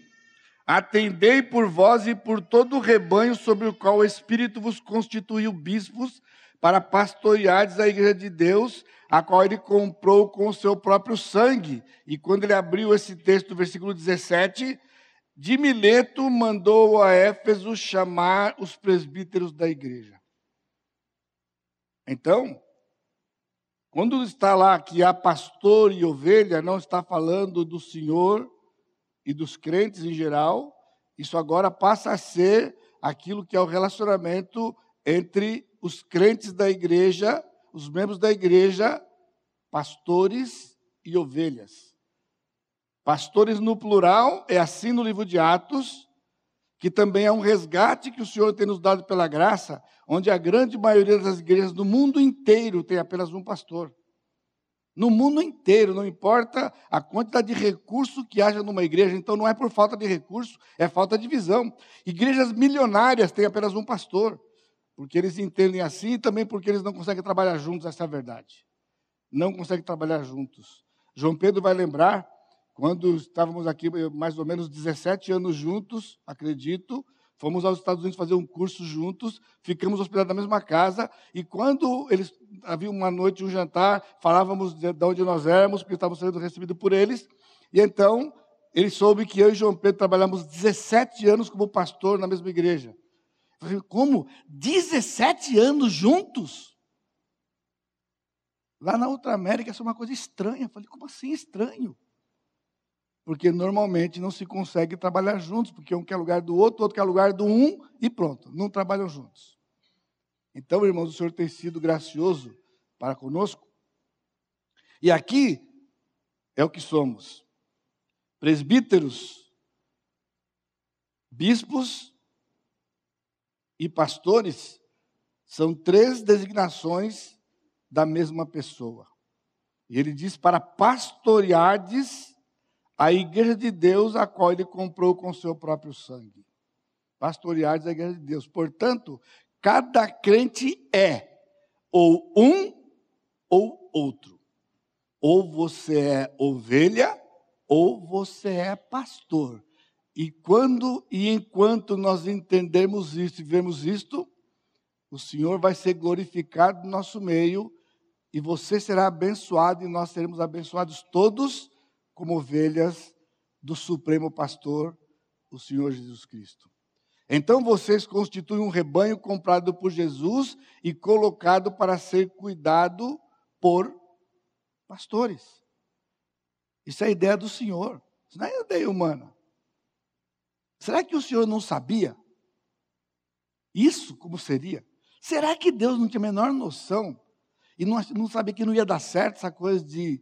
Atendei por vós e por todo o rebanho sobre o qual o Espírito vos constituiu bispos, para pastoreardes a igreja de Deus, a qual ele comprou com o seu próprio sangue. E quando ele abriu esse texto, versículo 17, de Mileto mandou a Éfeso chamar os presbíteros da igreja. Então, quando está lá que há pastor e ovelha, não está falando do Senhor e dos crentes em geral, isso agora passa a ser aquilo que é o relacionamento entre os crentes da igreja, os membros da igreja, pastores e ovelhas. Pastores no plural, é assim no livro de Atos, que também é um resgate que o Senhor tem nos dado pela graça, onde a grande maioria das igrejas do mundo inteiro tem apenas um pastor. No mundo inteiro, não importa a quantidade de recurso que haja numa igreja, então não é por falta de recurso, é falta de visão. Igrejas milionárias têm apenas um pastor, porque eles entendem assim e também porque eles não conseguem trabalhar juntos, essa é a verdade. Não conseguem trabalhar juntos. João Pedro vai lembrar, quando estávamos aqui mais ou menos 17 anos juntos, acredito, Fomos aos Estados Unidos fazer um curso juntos, ficamos hospedados na mesma casa, e quando eles havia uma noite, um jantar, falávamos de, de onde nós éramos, porque estávamos sendo recebidos por eles, e então ele soube que eu e João Pedro trabalhamos 17 anos como pastor na mesma igreja. Eu falei, como? 17 anos juntos? Lá na outra América, isso é uma coisa estranha. Eu falei, como assim estranho? Porque normalmente não se consegue trabalhar juntos, porque um quer lugar do outro, outro quer lugar do um, e pronto, não trabalham juntos. Então, irmãos, o Senhor tem sido gracioso para conosco. E aqui é o que somos: presbíteros, bispos e pastores são três designações da mesma pessoa. E ele diz para pastoreardes a igreja de Deus, a qual ele comprou com seu próprio sangue. Pastoreais a igreja de Deus. Portanto, cada crente é ou um ou outro. Ou você é ovelha, ou você é pastor. E quando e enquanto nós entendemos isso e vemos isto, o Senhor vai ser glorificado no nosso meio e você será abençoado e nós seremos abençoados todos como ovelhas do Supremo Pastor, o Senhor Jesus Cristo. Então vocês constituem um rebanho comprado por Jesus e colocado para ser cuidado por pastores. Isso é a ideia do Senhor. Isso não é ideia humana. Será que o Senhor não sabia? Isso como seria? Será que Deus não tinha a menor noção? E não, não sabia que não ia dar certo essa coisa de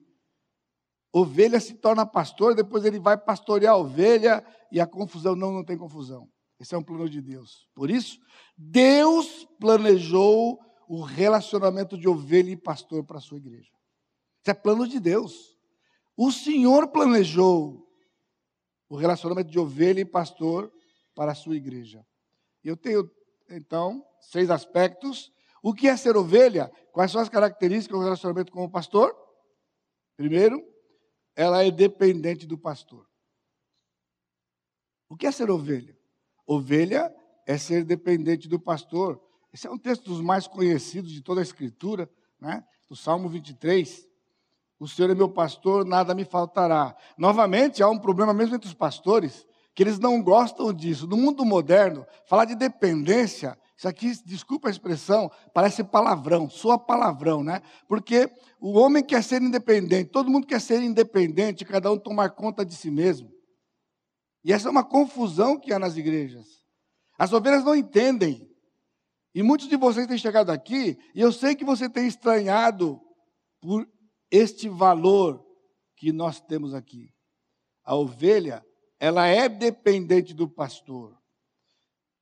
ovelha se torna pastor, depois ele vai pastorear a ovelha e a confusão. Não, não tem confusão. Esse é um plano de Deus. Por isso, Deus planejou o relacionamento de ovelha e pastor para a sua igreja. Isso é plano de Deus. O Senhor planejou o relacionamento de ovelha e pastor para a sua igreja. Eu tenho, então, seis aspectos. O que é ser ovelha? Quais são as características do relacionamento com o pastor? Primeiro, ela é dependente do pastor. O que é ser ovelha? Ovelha é ser dependente do pastor. Esse é um texto dos mais conhecidos de toda a Escritura, né? do Salmo 23. O Senhor é meu pastor, nada me faltará. Novamente, há um problema mesmo entre os pastores, que eles não gostam disso. No mundo moderno, falar de dependência, isso aqui, desculpa a expressão, parece palavrão, soa palavrão, né? Porque o homem quer ser independente, todo mundo quer ser independente, cada um tomar conta de si mesmo. E essa é uma confusão que há nas igrejas. As ovelhas não entendem. E muitos de vocês têm chegado aqui, e eu sei que você tem estranhado por este valor que nós temos aqui. A ovelha, ela é dependente do pastor.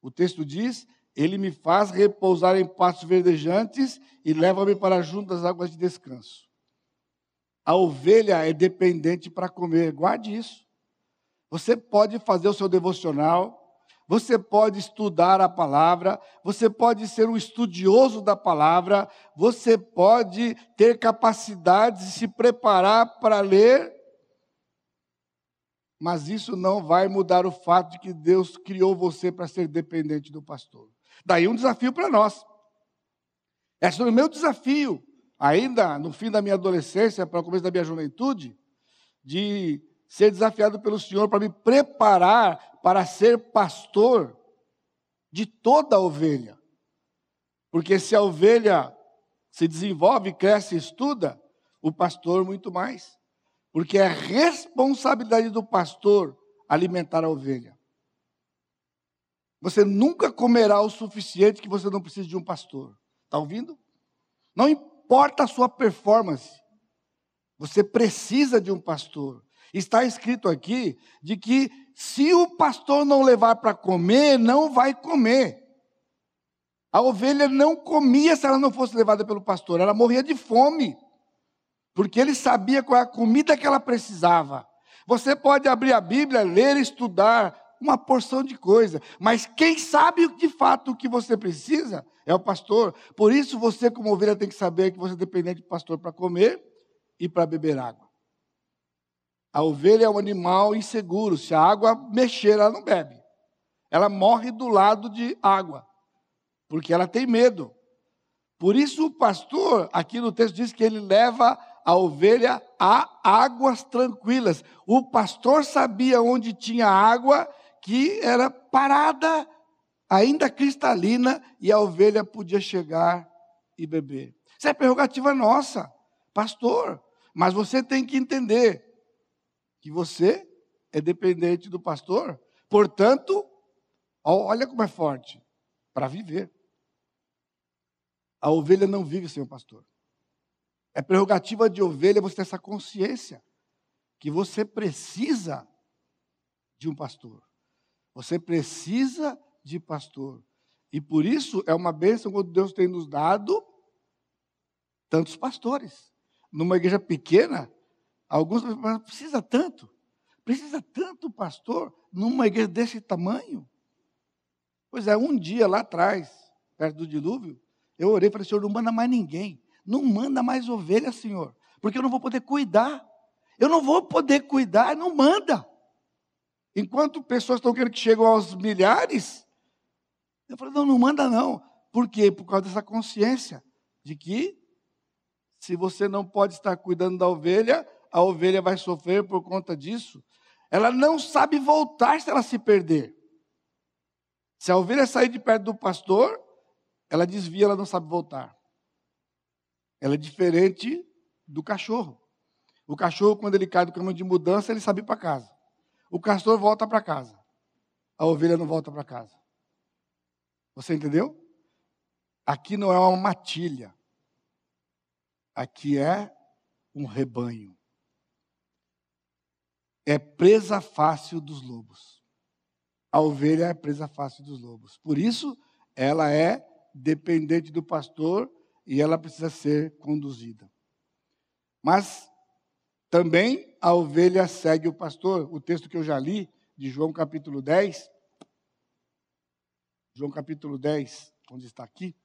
O texto diz: Ele me faz repousar em pastos verdejantes e leva-me para junto das águas de descanso. A ovelha é dependente para comer, guarde isso. Você pode fazer o seu devocional, você pode estudar a palavra, você pode ser um estudioso da palavra, você pode ter capacidade de se preparar para ler, mas isso não vai mudar o fato de que Deus criou você para ser dependente do pastor. Daí um desafio para nós. Esse é o meu desafio, ainda no fim da minha adolescência, para o começo da minha juventude, de ser desafiado pelo Senhor para me preparar para ser pastor de toda a ovelha. Porque se a ovelha se desenvolve, cresce, estuda, o pastor muito mais. Porque é responsabilidade do pastor alimentar a ovelha. Você nunca comerá o suficiente que você não precise de um pastor. Está ouvindo? Não importa a sua performance, você precisa de um pastor. Está escrito aqui de que se o pastor não levar para comer, não vai comer. A ovelha não comia se ela não fosse levada pelo pastor, ela morria de fome, porque ele sabia qual é a comida que ela precisava. Você pode abrir a Bíblia, ler, estudar uma porção de coisa, mas quem sabe de fato o que você precisa é o pastor. Por isso você, como ovelha, tem que saber que você é dependente do pastor para comer e para beber água. A ovelha é um animal inseguro. Se a água mexer, ela não bebe. Ela morre do lado de água, porque ela tem medo. Por isso, o pastor, aqui no texto, diz que ele leva a ovelha a águas tranquilas. O pastor sabia onde tinha água que era parada, ainda cristalina, e a ovelha podia chegar e beber. Isso é prerrogativa nossa, pastor. Mas você tem que entender que você é dependente do pastor, portanto, olha como é forte para viver. A ovelha não vive sem o pastor. É prerrogativa de ovelha você ter essa consciência que você precisa de um pastor. Você precisa de pastor. E por isso é uma bênção quando Deus tem nos dado tantos pastores. Numa igreja pequena, Alguns precisa tanto. Precisa tanto, pastor, numa igreja desse tamanho? Pois é, um dia lá atrás, perto do dilúvio, eu orei e falei, Senhor, não manda mais ninguém. Não manda mais ovelha, Senhor, porque eu não vou poder cuidar. Eu não vou poder cuidar, não manda. Enquanto pessoas estão querendo que cheguem aos milhares, eu falei, não, não manda não. Por quê? Por causa dessa consciência de que se você não pode estar cuidando da ovelha, a ovelha vai sofrer por conta disso. Ela não sabe voltar se ela se perder. Se a ovelha sair de perto do pastor, ela desvia, ela não sabe voltar. Ela é diferente do cachorro. O cachorro, quando ele cai do caminho de mudança, ele sabe ir para casa. O castor volta para casa. A ovelha não volta para casa. Você entendeu? Aqui não é uma matilha. Aqui é um rebanho. É presa fácil dos lobos. A ovelha é presa fácil dos lobos. Por isso, ela é dependente do pastor e ela precisa ser conduzida. Mas também a ovelha segue o pastor. O texto que eu já li, de João capítulo 10. João capítulo 10, onde está aqui,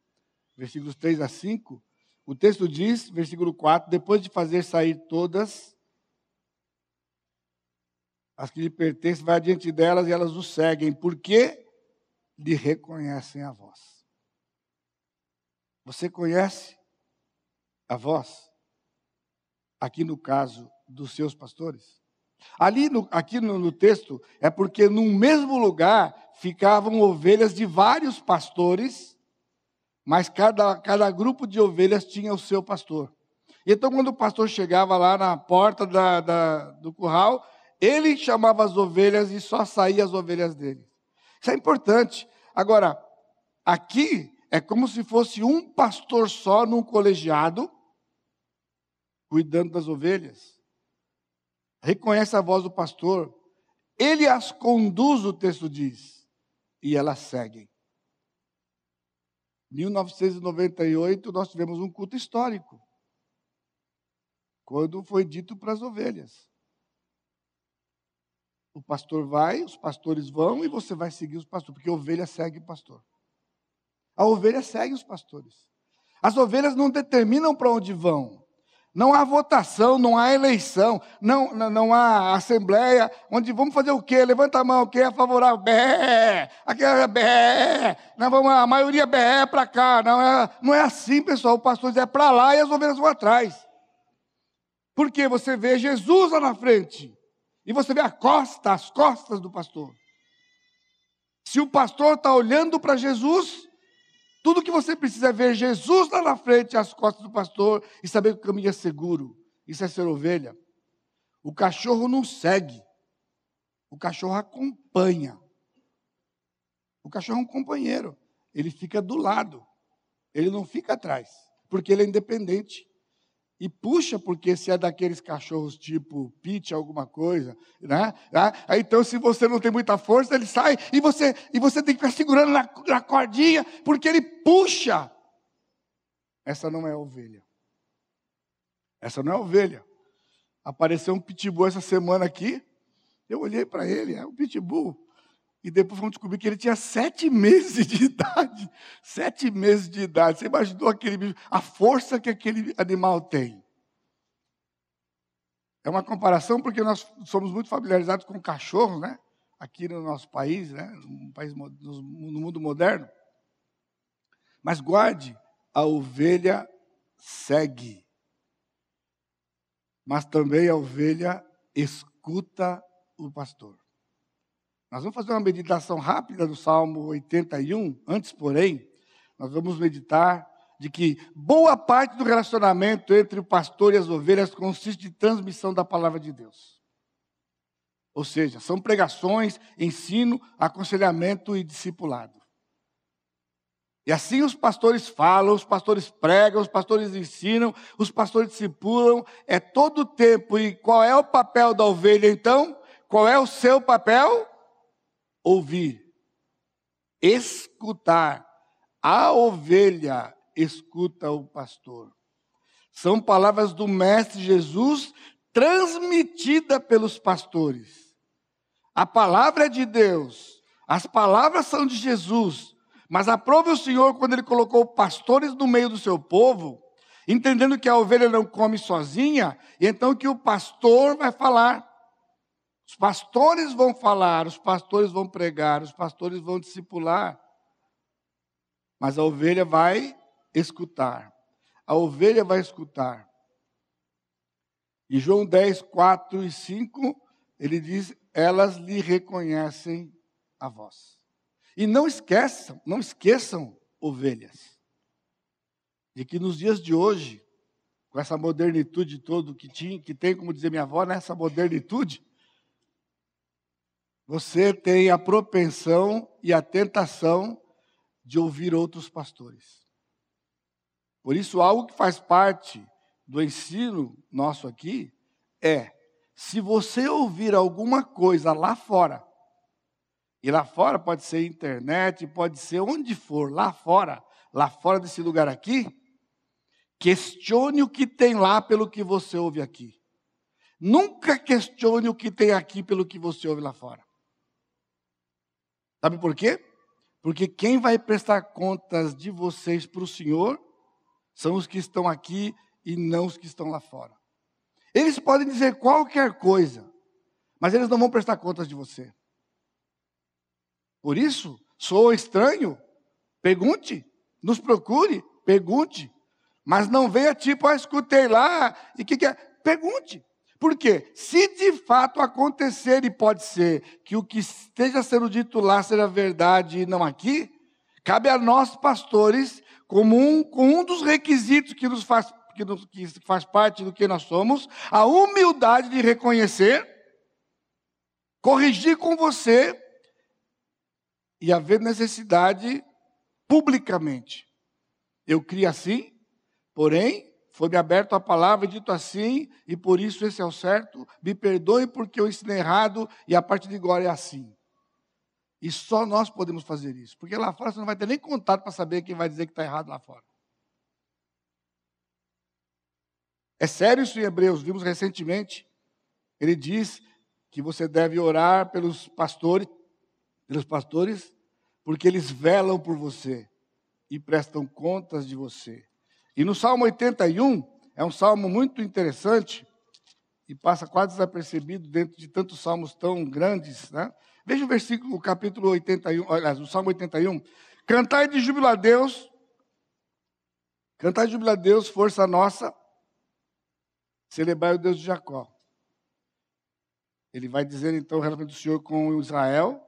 versículos 3 a 5. O texto diz, versículo 4: depois de fazer sair todas as que lhe pertencem, vai adiante delas e elas o seguem, porque lhe reconhecem a voz. Você conhece a voz? Aqui no caso dos seus pastores? Ali, no, aqui no, no texto, é porque no mesmo lugar ficavam ovelhas de vários pastores, mas cada, cada grupo de ovelhas tinha o seu pastor. Então, quando o pastor chegava lá na porta da, da, do curral, ele chamava as ovelhas e só saía as ovelhas dele. Isso é importante. Agora, aqui é como se fosse um pastor só num colegiado, cuidando das ovelhas. Reconhece a voz do pastor, ele as conduz, o texto diz, e elas seguem. 1998 nós tivemos um culto histórico. Quando foi dito para as ovelhas. O pastor vai, os pastores vão e você vai seguir os pastores, porque a ovelha segue o pastor. A ovelha segue os pastores. As ovelhas não determinam para onde vão. Não há votação, não há eleição, não, não, há assembleia, onde vamos fazer o quê? Levanta a mão, quem é favorável? Bé, aquela é bé, não, vamos, a maioria bé para cá. Não é, não é assim, pessoal. O pastor diz é para lá e as ovelhas vão atrás. Porque você vê Jesus lá na frente, e você vê a costa, as costas do pastor. Se o pastor está olhando para Jesus, tudo que você precisa é ver Jesus lá na frente, às costas do pastor, e saber que o caminho é seguro. Isso é ser ovelha. O cachorro não segue, o cachorro acompanha. O cachorro é um companheiro, ele fica do lado, ele não fica atrás, porque ele é independente e puxa, porque se é daqueles cachorros tipo pit, alguma coisa, né? Aí, então, se você não tem muita força, ele sai e você, e você tem que ficar segurando na, na cordinha, porque ele puxa. Essa não é ovelha. Essa não é ovelha. Apareceu um pitbull essa semana aqui. Eu olhei para ele, é um pitbull. E depois vamos descobrir que ele tinha sete meses de <laughs> idade. Sete meses de idade. Você imaginou aquele bicho, a força que aquele animal tem? É uma comparação porque nós somos muito familiarizados com cachorros, né? Aqui no nosso país, né? No, país, no mundo moderno. Mas guarde, a ovelha segue. Mas também a ovelha escuta o pastor. Nós vamos fazer uma meditação rápida do Salmo 81. Antes, porém, nós vamos meditar de que boa parte do relacionamento entre o pastor e as ovelhas consiste em transmissão da palavra de Deus. Ou seja, são pregações, ensino, aconselhamento e discipulado. E assim os pastores falam, os pastores pregam, os pastores ensinam, os pastores discipulam, é todo o tempo. E qual é o papel da ovelha então? Qual é o seu papel? Ouvir, escutar. A ovelha escuta o pastor. São palavras do Mestre Jesus transmitida pelos pastores. A palavra é de Deus, as palavras são de Jesus, mas aprove o Senhor quando ele colocou pastores no meio do seu povo, entendendo que a ovelha não come sozinha, e então que o pastor vai falar. Os pastores vão falar, os pastores vão pregar, os pastores vão discipular. Mas a ovelha vai escutar. A ovelha vai escutar. E João 10, 4 e 5, ele diz: elas lhe reconhecem a voz. E não esqueçam, não esqueçam, ovelhas, de que nos dias de hoje, com essa modernitude toda que tinha, que tem, como dizer minha avó, nessa modernitude, você tem a propensão e a tentação de ouvir outros pastores. Por isso, algo que faz parte do ensino nosso aqui é: se você ouvir alguma coisa lá fora, e lá fora pode ser internet, pode ser onde for, lá fora, lá fora desse lugar aqui, questione o que tem lá pelo que você ouve aqui. Nunca questione o que tem aqui pelo que você ouve lá fora. Sabe por quê? Porque quem vai prestar contas de vocês para o Senhor são os que estão aqui e não os que estão lá fora. Eles podem dizer qualquer coisa, mas eles não vão prestar contas de você. Por isso, sou estranho, pergunte, nos procure, pergunte. Mas não venha tipo, ah, escutei lá, e que, que é? Pergunte. Por quê? Se de fato acontecer, e pode ser, que o que esteja sendo dito lá seja verdade e não aqui, cabe a nós, pastores, como um, com um dos requisitos que nos faz, que, nos, que faz parte do que nós somos, a humildade de reconhecer, corrigir com você e haver necessidade publicamente. Eu criei assim, porém, foi-me aberto a palavra e dito assim, e por isso esse é o certo. Me perdoe porque eu ensinei errado e a partir de agora é assim. E só nós podemos fazer isso, porque lá fora você não vai ter nem contato para saber quem vai dizer que está errado lá fora. É sério isso em Hebreus, vimos recentemente. Ele diz que você deve orar pelos pastores, pelos pastores, porque eles velam por você e prestam contas de você. E no Salmo 81, é um salmo muito interessante e passa quase desapercebido dentro de tantos salmos tão grandes, né? Veja o versículo, o capítulo 81, aliás, o Salmo 81. Cantai de júbilo a Deus, cantai de júbilo a Deus, força nossa, celebrai o Deus de Jacó. Ele vai dizer então o relacionamento do Senhor com Israel,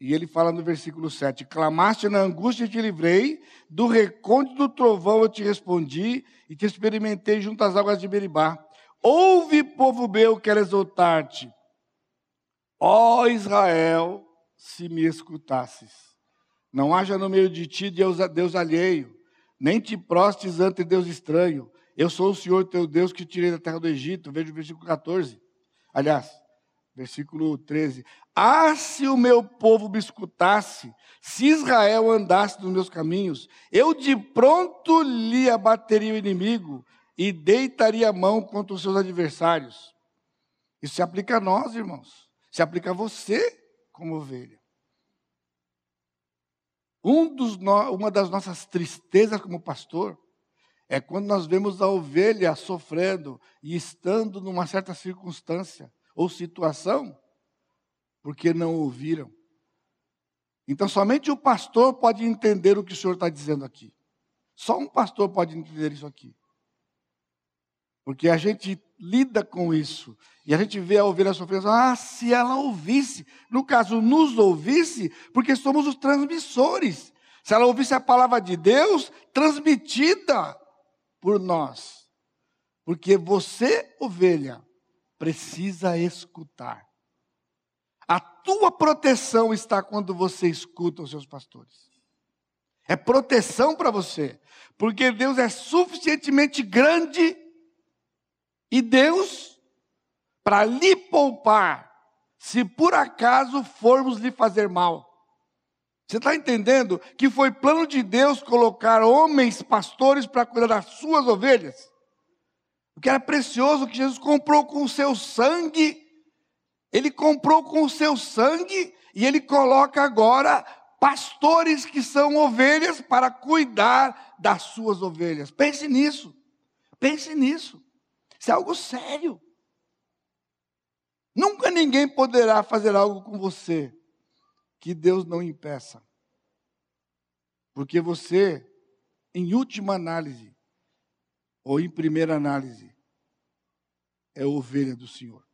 e ele fala no versículo 7: Clamaste na angústia e te livrei, do recôndito do trovão eu te respondi, e te experimentei junto às águas de Beribá. Ouve, povo meu, quero exaltar-te. Ó Israel, se me escutasses. Não haja no meio de ti Deus, Deus alheio, nem te prostes ante Deus estranho. Eu sou o Senhor teu Deus que tirei da terra do Egito. Veja o versículo 14. Aliás, Versículo 13. Ah, se o meu povo me escutasse, se Israel andasse nos meus caminhos, eu de pronto lhe abateria o inimigo e deitaria a mão contra os seus adversários. Isso se aplica a nós, irmãos. Se aplica a você como ovelha. Um no... uma das nossas tristezas como pastor é quando nós vemos a ovelha sofrendo e estando numa certa circunstância ou situação, porque não ouviram. Então, somente o pastor pode entender o que o Senhor está dizendo aqui. Só um pastor pode entender isso aqui. Porque a gente lida com isso. E a gente vê a ovelha sofrendo. Ah, se ela ouvisse. No caso, nos ouvisse, porque somos os transmissores. Se ela ouvisse a palavra de Deus transmitida por nós. Porque você, ovelha, precisa escutar. A tua proteção está quando você escuta os seus pastores. É proteção para você, porque Deus é suficientemente grande e Deus para lhe poupar, se por acaso formos lhe fazer mal. Você está entendendo que foi plano de Deus colocar homens pastores para cuidar das suas ovelhas? O que era precioso que Jesus comprou com o seu sangue, ele comprou com o seu sangue e ele coloca agora pastores que são ovelhas para cuidar das suas ovelhas. Pense nisso. Pense nisso. Isso é algo sério. Nunca ninguém poderá fazer algo com você que Deus não impeça. Porque você, em última análise, ou em primeira análise, é ovelha do Senhor.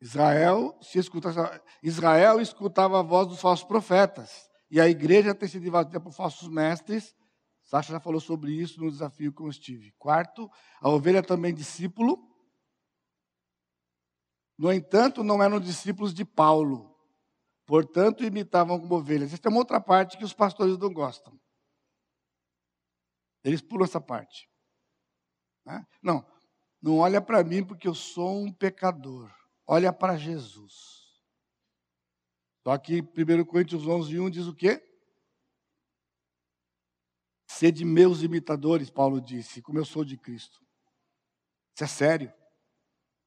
Israel se escuta, Israel escutava a voz dos falsos profetas. E a igreja tem sido invadida por falsos mestres. Sasha já falou sobre isso no desafio com o Steve. Quarto, a ovelha também discípulo. No entanto, não eram discípulos de Paulo, portanto, imitavam como ovelhas. Essa é uma outra parte que os pastores não gostam. Eles pulam essa parte. Né? Não, não olha para mim porque eu sou um pecador. Olha para Jesus. Só que 1 Coríntios 11, 1 diz o quê? Sede meus imitadores, Paulo disse, como eu sou de Cristo. Isso é sério.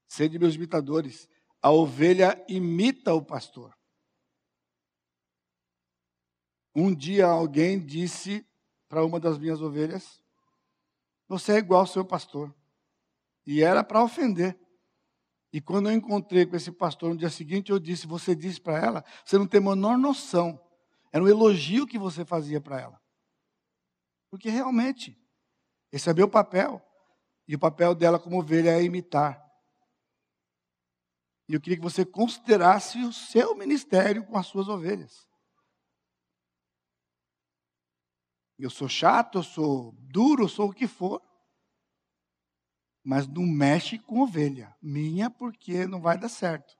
Sede meus imitadores. A ovelha imita o pastor. Um dia alguém disse para uma das minhas ovelhas: Você é igual ao seu pastor. E era para ofender. E quando eu encontrei com esse pastor no dia seguinte, eu disse: Você disse para ela, você não tem a menor noção. Era um elogio que você fazia para ela. Porque realmente, esse é meu papel. E o papel dela como ovelha é imitar. E eu queria que você considerasse o seu ministério com as suas ovelhas. Eu sou chato, eu sou duro, eu sou o que for mas não mexe com ovelha. Minha, porque não vai dar certo.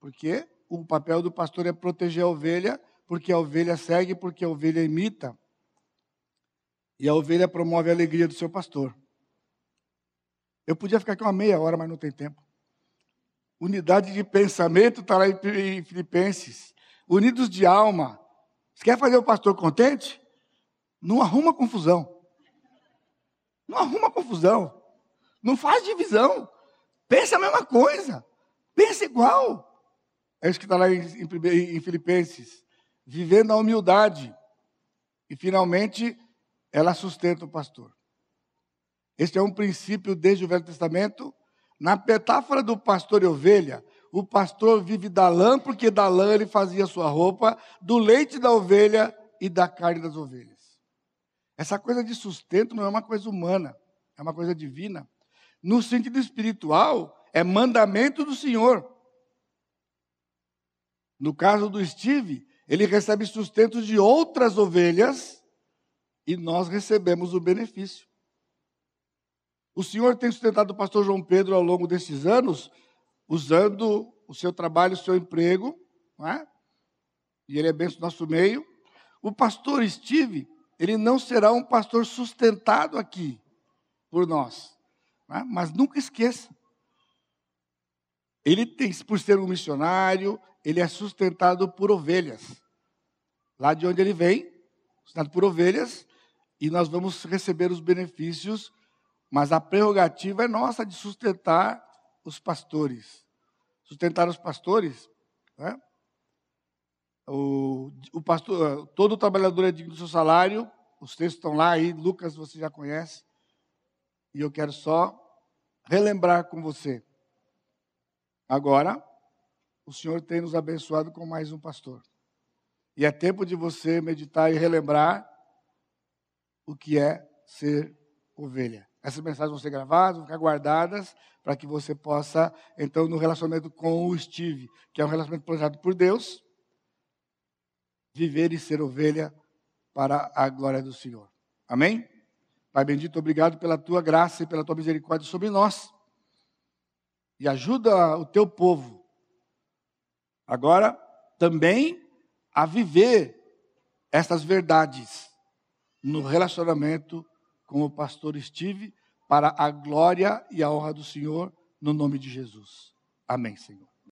Porque o papel do pastor é proteger a ovelha, porque a ovelha segue, porque a ovelha imita. E a ovelha promove a alegria do seu pastor. Eu podia ficar aqui uma meia hora, mas não tem tempo. Unidade de pensamento está lá em Filipenses. Unidos de alma. Você quer fazer o pastor contente? Não arruma confusão. Não arruma confusão. Não faz divisão. Pensa a mesma coisa. Pensa igual. É isso que está lá em, em, em Filipenses. Vivendo a humildade. E finalmente, ela sustenta o pastor. Este é um princípio desde o Velho Testamento. Na metáfora do pastor e ovelha, o pastor vive da lã, porque da lã ele fazia sua roupa, do leite da ovelha e da carne das ovelhas. Essa coisa de sustento não é uma coisa humana, é uma coisa divina. No sentido espiritual, é mandamento do Senhor. No caso do Steve, ele recebe sustento de outras ovelhas e nós recebemos o benefício. O Senhor tem sustentado o pastor João Pedro ao longo desses anos, usando o seu trabalho, o seu emprego, não é? e ele é bem no nosso meio. O pastor Steve, ele não será um pastor sustentado aqui por nós. Né? Mas nunca esqueça. Ele tem, por ser um missionário, ele é sustentado por ovelhas. Lá de onde ele vem, sustentado por ovelhas, e nós vamos receber os benefícios, mas a prerrogativa é nossa de sustentar os pastores. Sustentar os pastores, né? O, o pastor, todo trabalhador é digno do seu salário. Os textos estão lá aí, Lucas você já conhece. E eu quero só relembrar com você. Agora, o Senhor tem nos abençoado com mais um pastor. E é tempo de você meditar e relembrar o que é ser ovelha. Essas mensagens vão ser gravadas, vão ficar guardadas, para que você possa, então, no relacionamento com o Steve, que é um relacionamento planejado por Deus, viver e ser ovelha para a glória do Senhor. Amém? Pai bendito, obrigado pela tua graça e pela tua misericórdia sobre nós. E ajuda o teu povo agora também a viver essas verdades no relacionamento com o pastor Steve para a glória e a honra do Senhor, no nome de Jesus. Amém, Senhor.